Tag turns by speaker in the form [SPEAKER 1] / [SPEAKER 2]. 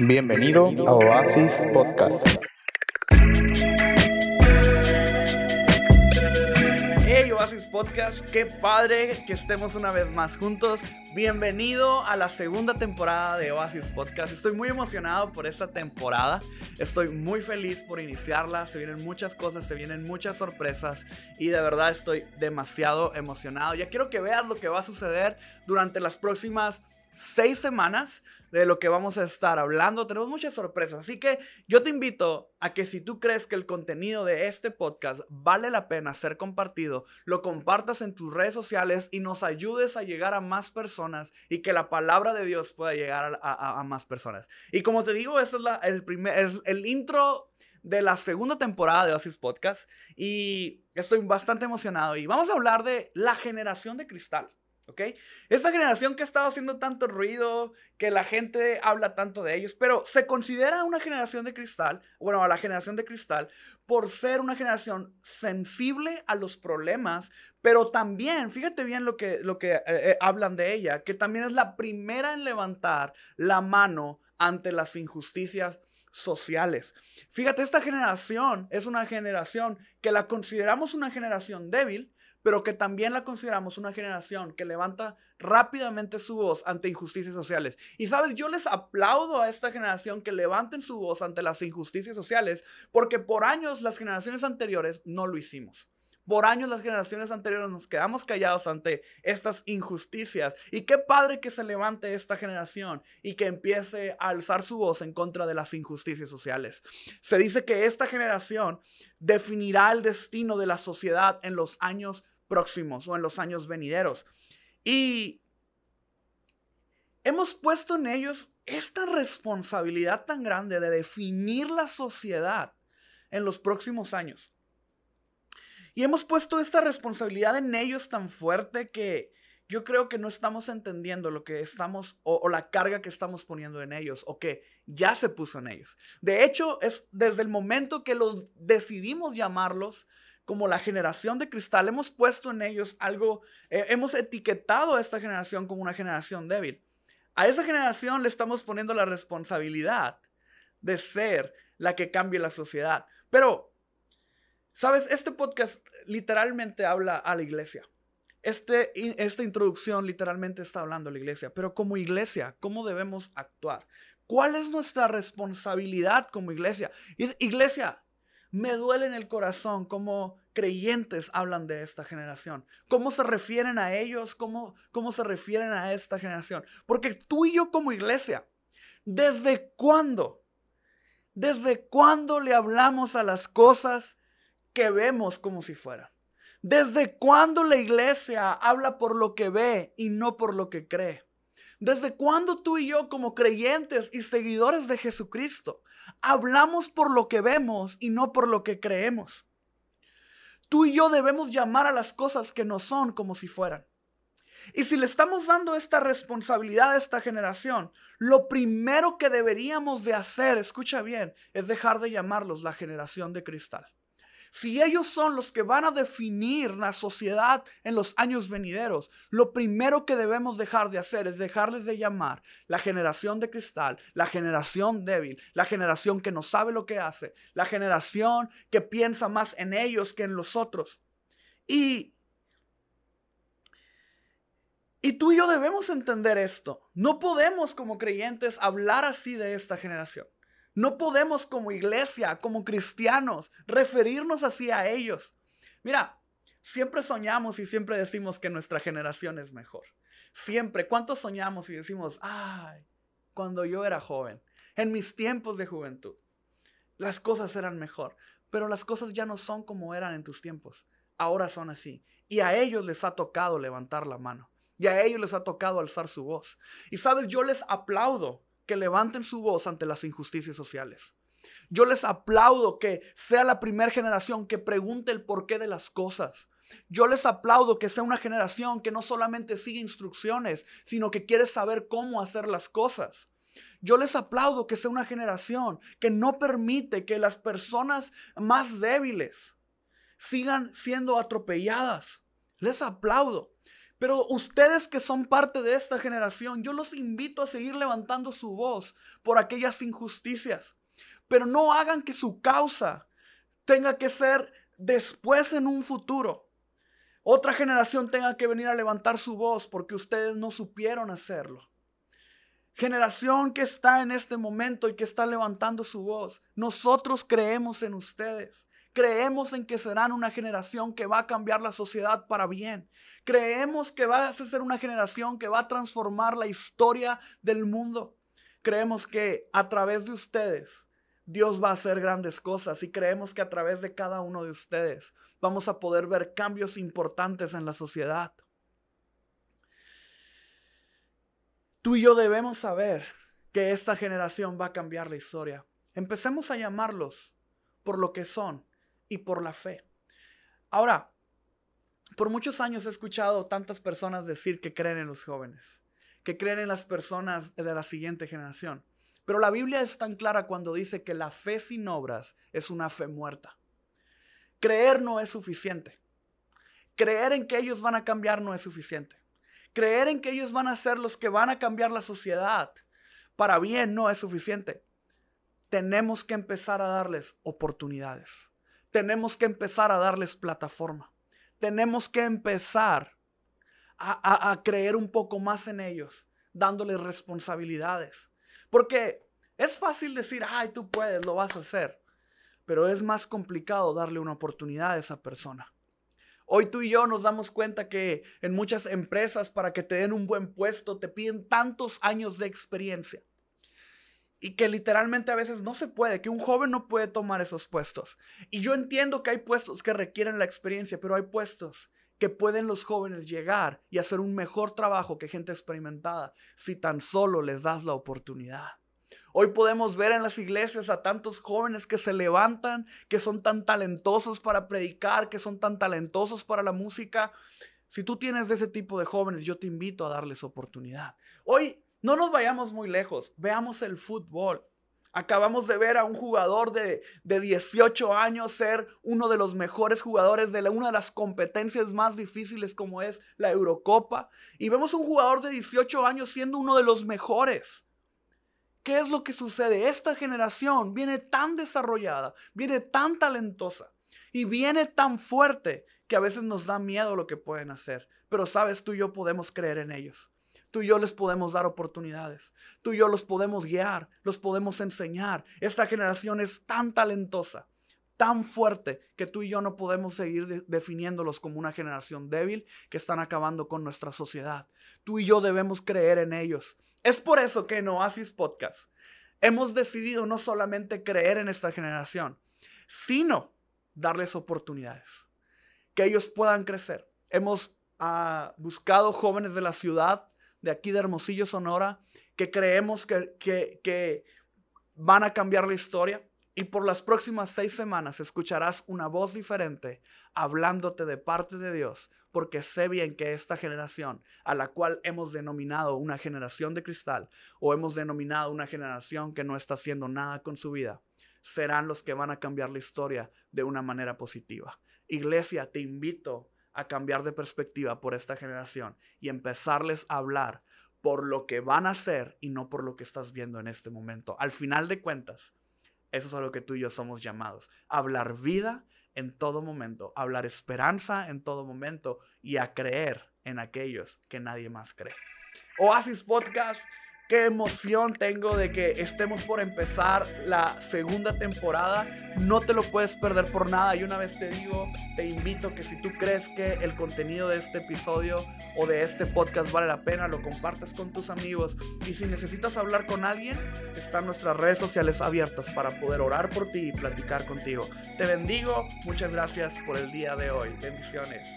[SPEAKER 1] Bienvenido a Oasis Podcast.
[SPEAKER 2] Hey Oasis Podcast, qué padre que estemos una vez más juntos. Bienvenido a la segunda temporada de Oasis Podcast. Estoy muy emocionado por esta temporada. Estoy muy feliz por iniciarla. Se vienen muchas cosas, se vienen muchas sorpresas y de verdad estoy demasiado emocionado. Ya quiero que veas lo que va a suceder durante las próximas seis semanas de lo que vamos a estar hablando. Tenemos muchas sorpresas. Así que yo te invito a que si tú crees que el contenido de este podcast vale la pena ser compartido, lo compartas en tus redes sociales y nos ayudes a llegar a más personas y que la palabra de Dios pueda llegar a, más personas. Y como te digo, eso es el, primer, es el intro de la segunda temporada de Oasis Podcast y estoy bastante emocionado y vamos a hablar de la generación de cristal. ¿Ok? Esta generación que ha estado haciendo tanto ruido, que la gente habla tanto de ellos, pero se considera una generación de cristal, bueno, a la generación de cristal, por ser una generación sensible a los problemas, pero también, fíjate bien lo que, lo que eh, eh, hablan de ella, que también es la primera en levantar la mano ante las injusticias sociales. Fíjate, esta generación es una generación que la consideramos una generación débil, pero que también la consideramos una generación que levanta rápidamente su voz ante injusticias sociales. Y sabes, yo les aplaudo a esta generación que levanten su voz ante las injusticias sociales, porque por años las generaciones anteriores no lo hicimos. Por años las generaciones anteriores nos quedamos callados ante estas injusticias. Y qué padre que se levante esta generación y que empiece a alzar su voz en contra de las injusticias sociales. Se dice que esta generación definirá el destino de la sociedad en los años próximos o en los años venideros. Y hemos puesto en ellos esta responsabilidad tan grande de definir la sociedad en los próximos años. Y hemos puesto esta responsabilidad en ellos tan fuerte que yo creo que no estamos entendiendo lo que estamos o, la carga que estamos poniendo en ellos o que ya se puso en ellos. De hecho, es desde el momento que los decidimos llamarlos como la generación de cristal, hemos puesto en ellos algo, eh, hemos etiquetado a esta generación como una generación débil. A esa generación le estamos poniendo la responsabilidad de ser la que cambie la sociedad. Pero Sabes, este podcast literalmente habla a la iglesia. Este, esta introducción literalmente está hablando a la iglesia, pero como iglesia, ¿cómo debemos actuar? ¿Cuál es nuestra responsabilidad como iglesia? iglesia, me duele en el corazón cómo creyentes hablan de esta generación. ¿Cómo se refieren a ellos? ¿Cómo, cómo se refieren a esta generación? Porque tú y yo como iglesia, ¿desde cuándo? ¿Desde cuándo le hablamos a las cosas que vemos como si fuera. ¿Desde cuándo la iglesia habla por lo que ve y no por lo que cree? ¿Desde cuándo tú y yo como creyentes y seguidores de Jesucristo hablamos por lo que vemos y no por lo que creemos? Tú y yo debemos llamar a las cosas que no son como si fueran. Y si le estamos dando esta responsabilidad a esta generación, lo primero que deberíamos de hacer, escucha bien, es dejar de llamarlos la generación de cristal. Si ellos son los que van a definir la sociedad en los años venideros, lo primero que debemos dejar de hacer es dejarles de llamar la generación de cristal, la generación débil, la generación que no sabe lo que hace, la generación que piensa más en ellos que en los otros. Y y tú y yo debemos entender esto. No podemos como creyentes hablar así de esta generación. No podemos como iglesia, como cristianos, referirnos así a ellos. Mira, siempre soñamos y siempre decimos que nuestra generación es mejor. Siempre. ¿Cuántos soñamos y decimos, ay, cuando yo era joven, en mis tiempos de juventud, las cosas eran mejor? Pero las cosas ya no son como eran en tus tiempos. Ahora son así. Y a ellos les ha tocado levantar la mano. Y a ellos les ha tocado alzar su voz. Y sabes, yo les aplaudo que levanten su voz ante las injusticias sociales. Yo les aplaudo que sea la primera generación que pregunte el porqué de las cosas. Yo les aplaudo que sea una generación que no solamente sigue instrucciones, sino que quiere saber cómo hacer las cosas. Yo les aplaudo que sea una generación que no permite que las personas más débiles sigan siendo atropelladas. Les aplaudo. Pero ustedes que son parte de esta generación, yo los invito a seguir levantando su voz por aquellas injusticias. Pero no hagan que su causa tenga que ser después en un futuro. Otra generación tenga que venir a levantar su voz porque ustedes no supieron hacerlo. Generación que está en este momento y que está levantando su voz, nosotros creemos en ustedes. Creemos en que serán una generación que va a cambiar la sociedad para bien. Creemos que va a ser una generación que va a transformar la historia del mundo. Creemos que a través de ustedes Dios va a hacer grandes cosas y creemos que a través de cada uno de ustedes vamos a poder ver cambios importantes en la sociedad. Tú y yo debemos saber que esta generación va a cambiar la historia. Empecemos a llamarlos por lo que son y por la fe. Ahora, por muchos años he escuchado tantas personas decir que creen en los jóvenes, que creen en las personas de la siguiente generación. Pero la Biblia es tan clara cuando dice que la fe sin obras es una fe muerta. Creer no es suficiente. Creer en que ellos van a cambiar no es suficiente. Creer en que ellos van a ser los que van a cambiar la sociedad para bien no es suficiente. Tenemos que empezar a darles oportunidades tenemos que empezar a darles plataforma. Tenemos que empezar a, creer un poco más en ellos, dándoles responsabilidades. Porque es fácil decir, ay, tú puedes, lo vas a hacer. Pero es más complicado darle una oportunidad a esa persona. Hoy tú y yo nos damos cuenta que en muchas empresas para que te den un buen puesto te piden tantos años de experiencia y que literalmente a veces no se puede, que un joven no puede tomar esos puestos. Y yo entiendo que hay puestos que requieren la experiencia, pero hay puestos que pueden los jóvenes llegar y hacer un mejor trabajo que gente experimentada si tan solo les das la oportunidad. Hoy podemos ver en las iglesias a tantos jóvenes que se levantan, que son tan talentosos para predicar, que son tan talentosos para la música. Si tú tienes de ese tipo de jóvenes, yo te invito a darles oportunidad. Hoy no nos vayamos muy lejos, veamos el fútbol. Acabamos de ver a un jugador de, 18 años ser uno de los mejores jugadores de una de las competencias más difíciles como es la Eurocopa. Y vemos un jugador de 18 años siendo uno de los mejores. ¿Qué es lo que sucede? Esta generación viene tan desarrollada, viene tan talentosa y viene tan fuerte que a veces nos da miedo lo que pueden hacer. Pero sabes, tú y yo podemos creer en ellos. Tú y yo les podemos dar oportunidades. Tú y yo los podemos guiar, los podemos enseñar. Esta generación es tan talentosa, tan fuerte, que tú y yo no podemos seguir definiéndolos como una generación débil que están acabando con nuestra sociedad. Tú y yo debemos creer en ellos. Es por eso que en Oasis Podcast hemos decidido no solamente creer en esta generación, sino darles oportunidades, que ellos puedan crecer. Hemos ah, buscado jóvenes de la ciudad de aquí de Hermosillo, Sonora, que creemos que, que, van a cambiar la historia. Y por las próximas seis semanas escucharás una voz diferente hablándote de parte de Dios, porque sé bien que esta generación, a la cual hemos denominado una generación de cristal o hemos denominado una generación que no está haciendo nada con su vida, serán los que van a cambiar la historia de una manera positiva. Iglesia, te invito a cambiar de perspectiva por esta generación y empezarles a hablar por lo que van a hacer y no por lo que estás viendo en este momento. Al final de cuentas, eso es a lo que tú y yo somos llamados. Hablar vida en todo momento, hablar esperanza en todo momento y a creer en aquellos que nadie más cree. Oasis Podcast Qué emoción tengo de que estemos por empezar la segunda temporada. No te lo puedes perder por nada. Y una vez te digo, te invito que si tú crees que el contenido de este episodio o de este podcast vale la pena, lo compartas con tus amigos. Y si necesitas hablar con alguien, están nuestras redes sociales abiertas para poder orar por ti y platicar contigo. Te bendigo. Muchas gracias por el día de hoy. Bendiciones.